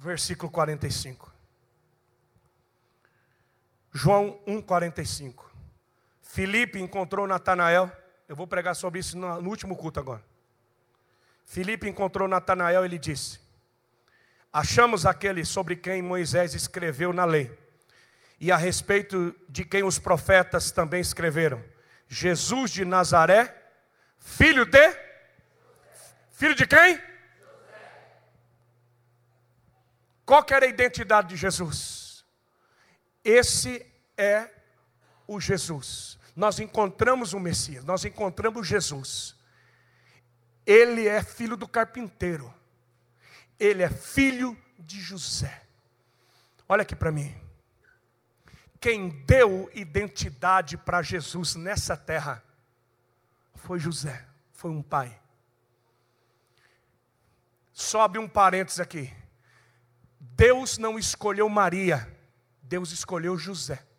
versículo 45. João 1,45. Filipe encontrou Natanael. Eu vou pregar sobre isso no, último culto agora. Filipe encontrou Natanael e lhe disse: Achamos aquele sobre quem Moisés escreveu na lei, e a respeito de quem os profetas também escreveram: Jesus de Nazaré, filho de. Filho de quem? Qual era a identidade de Jesus? Esse é o Jesus. Nós encontramos o Messias, nós encontramos Jesus. Ele é filho do carpinteiro. Ele é filho de José. Olha aqui para mim. Quem deu identidade para Jesus nessa terra foi José, foi um pai. Sobe um parênteses aqui. Deus não escolheu Maria, Deus escolheu José.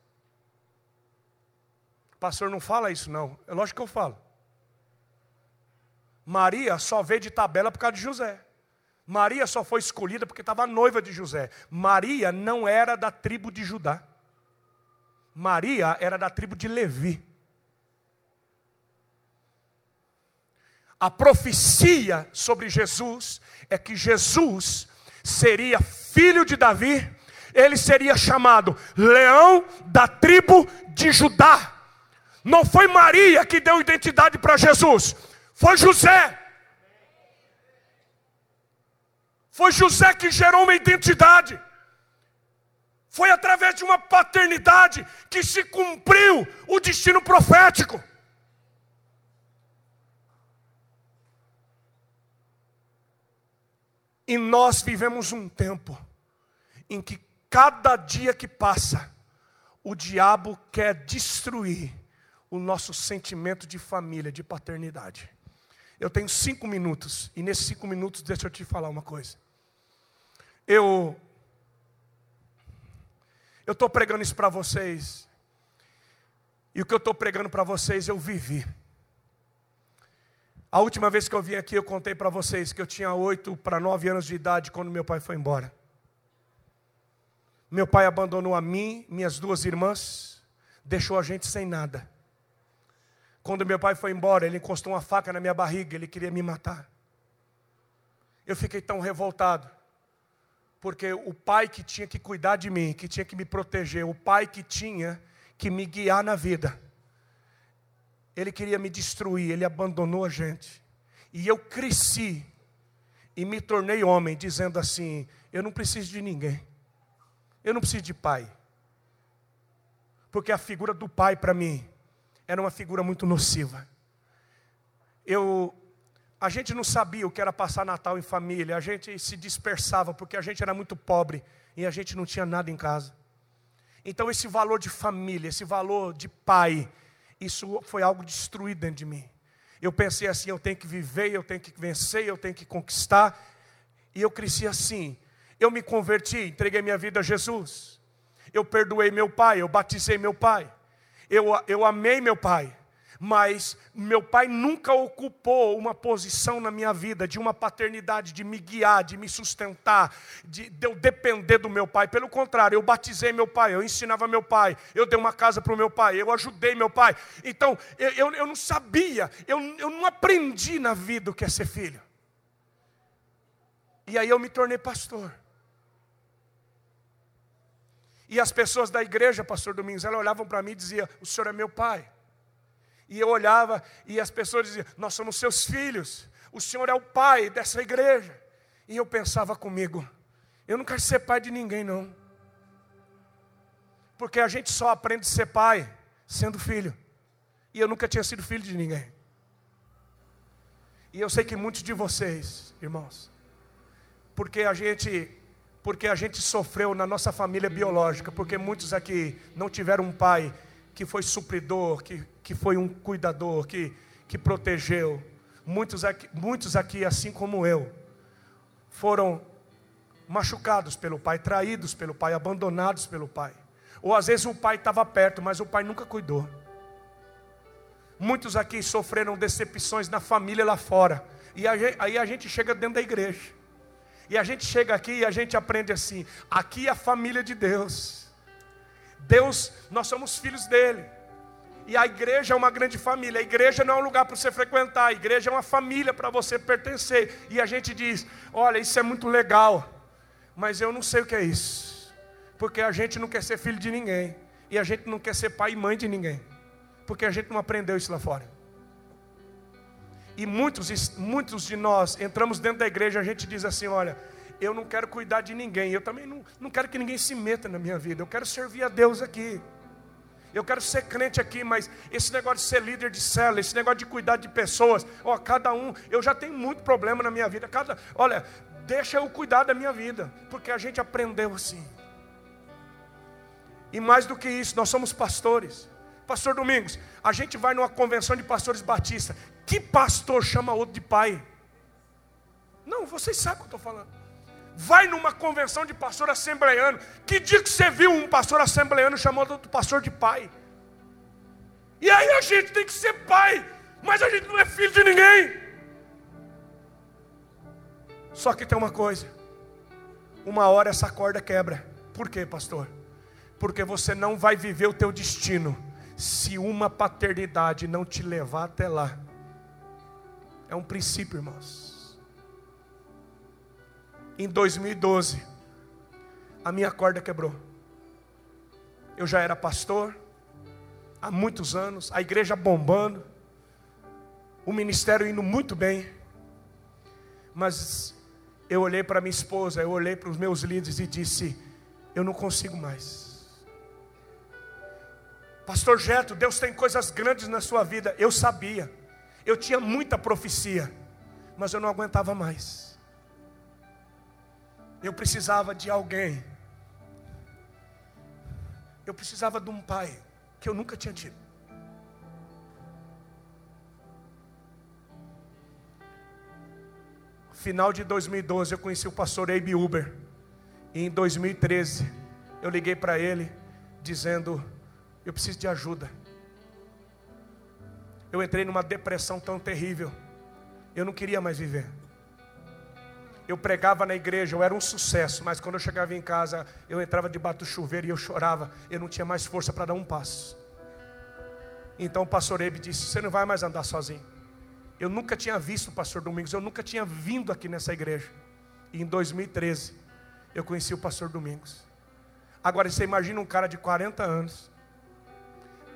Pastor, não fala isso não. É lógico que eu falo. Maria só veio de tabela por causa de José. Maria só foi escolhida porque estava noiva de José. Maria não era da tribo de Judá. Maria era da tribo de Levi. A profecia sobre Jesus é que Jesus seria filho de Davi, ele seria chamado leão da tribo de Judá. Não foi Maria que deu identidade para Jesus, foi José. Foi José que gerou uma identidade. Foi através de uma paternidade que se cumpriu o destino profético. E nós vivemos um tempo em que cada dia que passa, o diabo quer destruir o nosso sentimento de família, de paternidade. Eu tenho cinco minutos, e nesses cinco minutos deixa eu te falar uma coisa. Eu eu estou pregando isso para vocês, e o que eu estou pregando para vocês eu vivi. A última vez que eu vim aqui, eu contei para vocês que eu tinha oito para nove anos de idade quando meu pai foi embora. Meu pai abandonou a mim, minhas duas irmãs, deixou a gente sem nada. Quando meu pai foi embora, ele encostou uma faca na minha barriga, ele queria me matar. Eu fiquei tão revoltado, porque o pai que tinha que cuidar de mim, que tinha que me proteger, o pai que tinha que me guiar na vida, ele queria me destruir, ele abandonou a gente. E eu cresci e me tornei homem, dizendo assim: eu não preciso de ninguém, eu não preciso de pai. Porque a figura do pai para mim era uma figura muito nociva. Eu, a gente não sabia o que era passar Natal em família, a gente se dispersava porque a gente era muito pobre e a gente não tinha nada em casa. Então, esse valor de família, esse valor de pai, isso foi algo destruído dentro de mim. Eu pensei assim: eu tenho que viver, eu tenho que vencer, eu tenho que conquistar. E eu cresci assim. Eu me converti, entreguei minha vida a Jesus. Eu perdoei meu pai, eu batizei meu pai. Eu, eu amei meu pai mas meu pai nunca ocupou uma posição na minha vida de uma paternidade, de me guiar, de me sustentar, de, de eu depender do meu pai. Pelo contrário, eu batizei meu pai, eu ensinava meu pai, eu dei uma casa para o meu pai, eu ajudei meu pai. Então, eu, eu, eu não sabia, eu, eu não aprendi na vida o que é ser filho. E aí eu me tornei pastor. E as pessoas da igreja, pastor Domingos, elas olhavam para mim e diziam: O senhor é meu pai. E eu olhava e as pessoas diziam: Nós somos seus filhos, o Senhor é o pai dessa igreja. E eu pensava comigo: Eu não quero ser pai de ninguém, não. Porque a gente só aprende a ser pai sendo filho. E eu nunca tinha sido filho de ninguém. E eu sei que muitos de vocês, irmãos, porque a gente porque a gente sofreu na nossa família biológica, porque muitos aqui não tiveram um pai que foi supridor, que, que foi um cuidador, que, que protegeu. Muitos aqui, muitos aqui, assim como eu, foram machucados pelo pai, traídos pelo pai, abandonados pelo pai. Ou às vezes o pai estava perto, mas o pai nunca cuidou. Muitos aqui sofreram decepções na família lá fora. E aí a gente chega dentro da igreja. E a gente chega aqui e a gente aprende assim: aqui é a família de Deus. Deus, nós somos filhos dele. E a igreja é uma grande família. A igreja não é um lugar para você frequentar, a igreja é uma família para você pertencer. E a gente diz: olha, isso é muito legal, mas eu não sei o que é isso. Porque a gente não quer ser filho de ninguém. E a gente não quer ser pai e mãe de ninguém. Porque a gente não aprendeu isso lá fora. E muitos, muitos de nós entramos dentro da igreja, a gente diz assim: olha, eu não quero cuidar de ninguém, eu também não, não quero que ninguém se meta na minha vida, eu quero servir a Deus aqui. Eu quero ser crente aqui, mas esse negócio de ser líder de célula, esse negócio de cuidar de pessoas, ó, cada um, eu já tenho muito problema na minha vida. Cada, olha, deixa eu cuidar da minha vida, porque a gente aprendeu assim. E mais do que isso, nós somos pastores. Pastor Domingos, a gente vai numa convenção de pastores batistas. Que pastor chama outro de pai? Não, vocês sabem o que eu estou falando. Vai numa convenção de pastor assembleiano. Que dia que você viu um pastor assembleiano chamando outro pastor de pai? E aí a gente tem que ser pai, mas a gente não é filho de ninguém. Só que tem uma coisa: uma hora essa corda quebra. Por quê, pastor? Porque você não vai viver o teu destino se uma paternidade não te levar até lá. É um princípio, irmãos. Em 2012, a minha corda quebrou. Eu já era pastor há muitos anos, a igreja bombando, o ministério indo muito bem. Mas eu olhei para minha esposa, eu olhei para os meus líderes e disse: Eu não consigo mais. Pastor Geto, Deus tem coisas grandes na sua vida. Eu sabia, eu tinha muita profecia, mas eu não aguentava mais. Eu precisava de alguém eu precisava de um pai que eu nunca tinha tido. Final de 2012 eu conheci o pastor Abe Uber. E em 2013 eu liguei para ele dizendo: Eu preciso de ajuda. Eu entrei numa depressão tão terrível. Eu não queria mais viver eu pregava na igreja, eu era um sucesso, mas quando eu chegava em casa, eu entrava debaixo do chuveiro e eu chorava, eu não tinha mais força para dar um passo. Então o pastor Ebe disse: Você não vai mais andar sozinho. Eu nunca tinha visto o pastor Domingos, eu nunca tinha vindo aqui nessa igreja. E em 2013, eu conheci o pastor Domingos. Agora você imagina um cara de 40 anos,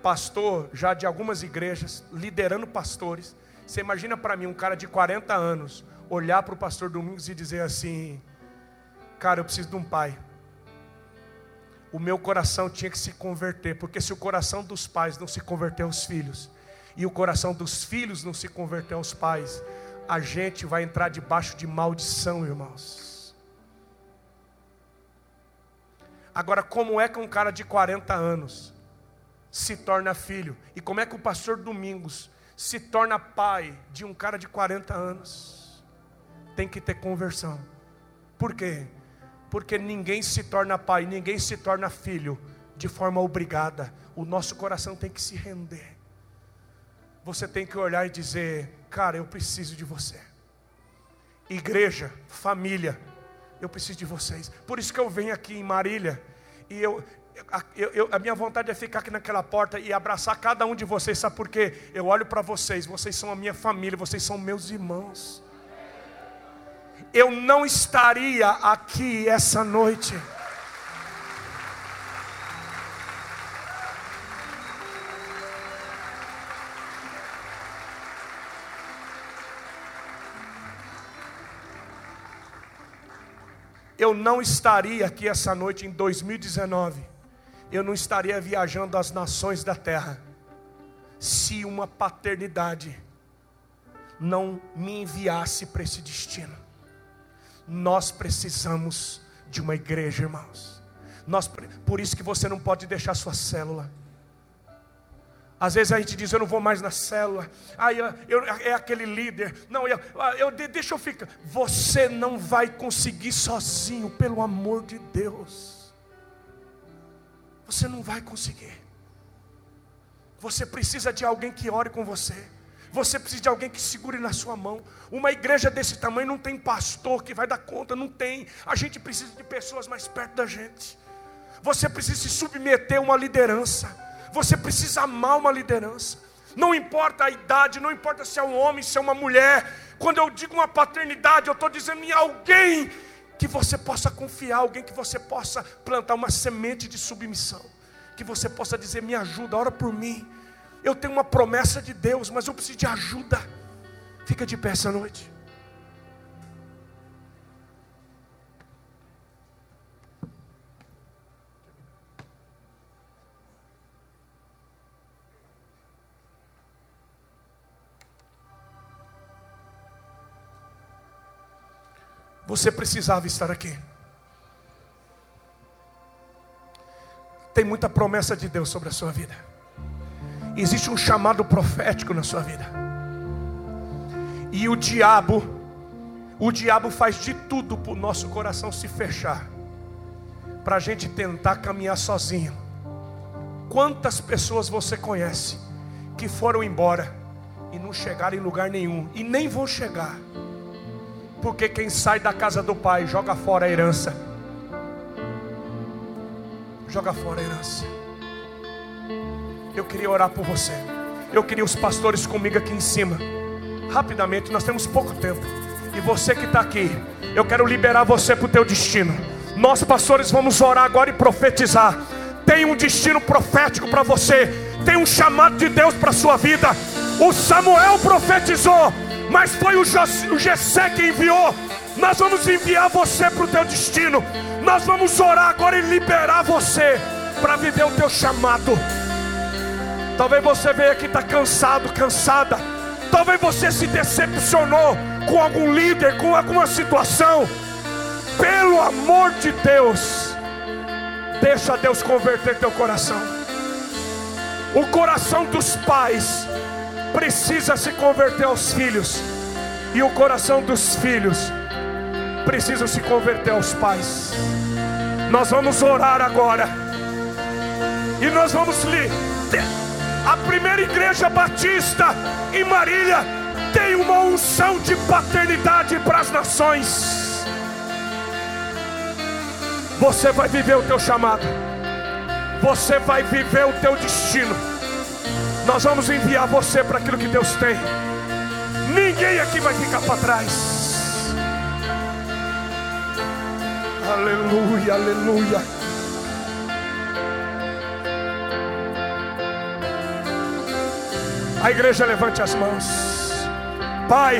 pastor já de algumas igrejas, liderando pastores. Você imagina para mim um cara de 40 anos, olhar para o pastor Domingos e dizer assim: Cara, eu preciso de um pai. O meu coração tinha que se converter, porque se o coração dos pais não se converter aos filhos, e o coração dos filhos não se converter aos pais, a gente vai entrar debaixo de maldição, irmãos. Agora, como é que um cara de 40 anos se torna filho? E como é que o pastor Domingos se torna pai de um cara de 40 anos? tem que ter conversão. Por quê? Porque ninguém se torna pai, ninguém se torna filho de forma obrigada. O nosso coração tem que se render. Você tem que olhar e dizer: Cara, eu preciso de você. Igreja, família, eu preciso de vocês. Por isso que eu venho aqui em Marília e eu, eu, eu, a minha vontade é ficar aqui naquela porta e abraçar cada um de vocês, sabe por quê? Eu olho para vocês, vocês são a minha família, vocês são meus irmãos eu não estaria aqui essa noite. Eu não estaria aqui essa noite em 2019. Eu não estaria viajando as nações da terra se uma paternidade não me enviasse para esse destino. Nós precisamos de uma igreja, irmãos. Nós, por isso que você não pode deixar sua célula. Às vezes a gente diz, eu não vou mais na célula. Ah, eu, eu, é aquele líder. Não, eu, eu, deixa eu ficar. Você não vai conseguir sozinho, pelo amor de Deus. Você não vai conseguir. Você precisa de alguém que ore com você. Você precisa de alguém que segure na sua mão. Uma igreja desse tamanho não tem pastor que vai dar conta, não tem. A gente precisa de pessoas mais perto da gente. Você precisa se submeter a uma liderança. Você precisa amar uma liderança. Não importa a idade, não importa se é um homem, se é uma mulher. Quando eu digo uma paternidade, eu estou dizendo em alguém que você possa confiar, alguém que você possa plantar uma semente de submissão. Que você possa dizer: me ajuda, ora por mim eu tenho uma promessa de Deus, mas eu preciso de ajuda. Fica de pé essa noite. Você precisava estar aqui. Tem muita promessa de Deus sobre a sua vida. Existe um chamado profético na sua vida. E o diabo, o diabo faz de tudo para o nosso coração se fechar, para a gente tentar caminhar sozinho. Quantas pessoas você conhece que foram embora e não chegaram em lugar nenhum e nem vão chegar. Porque quem sai da casa do pai joga fora a herança. Joga fora a herança. Eu queria orar por você. Eu queria os pastores comigo aqui em cima. Rapidamente, nós temos pouco tempo. E você que está aqui, eu quero liberar você para o teu destino. Nós, pastores, vamos orar agora e profetizar. Tem um destino profético para você. Tem um chamado de Deus para a sua vida. O Samuel profetizou, mas foi o, Gessé que enviou. Nós vamos enviar você para o teu destino. Nós vamos orar agora e liberar você para viver o teu chamado. Talvez você veja aqui está cansado, cansada. Talvez você se decepcionou com algum líder, com alguma situação. Pelo amor de Deus, deixa Deus converter teu coração. O coração dos pais precisa se converter aos filhos, e o coração dos filhos precisa se converter aos pais. Nós vamos orar agora, e nós vamos ler a primeira igreja batista em Marília tem uma unção de paternidade para as nações. Você vai viver o teu chamado. Você vai viver o teu destino. Nós vamos enviar você para aquilo que Deus tem. Ninguém aqui vai ficar para trás. Aleluia, aleluia. A igreja levante as mãos. Pai,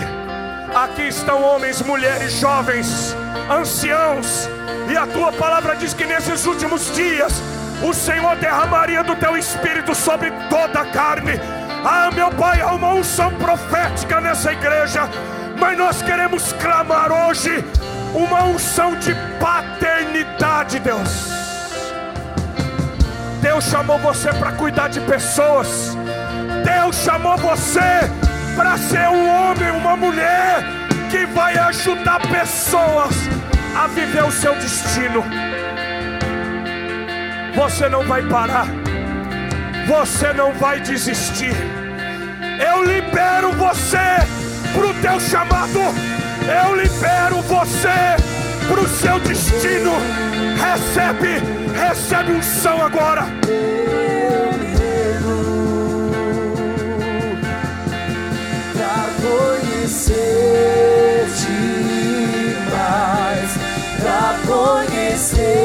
aqui estão homens, mulheres, jovens, anciãos, e a tua palavra diz que nesses últimos dias o Senhor derramaria do teu espírito sobre toda a carne. Ah, meu Pai, há uma unção profética nessa igreja, mas nós queremos clamar hoje uma unção de paternidade, Deus. Deus chamou você para cuidar de pessoas. Deus chamou você para ser um homem, uma mulher que vai ajudar pessoas a viver o seu destino. Você não vai parar, você não vai desistir. Eu libero você para o teu chamado, eu libero você para o seu destino. Recebe, recebe um som agora. conhecer-te mais, pra conhecer-te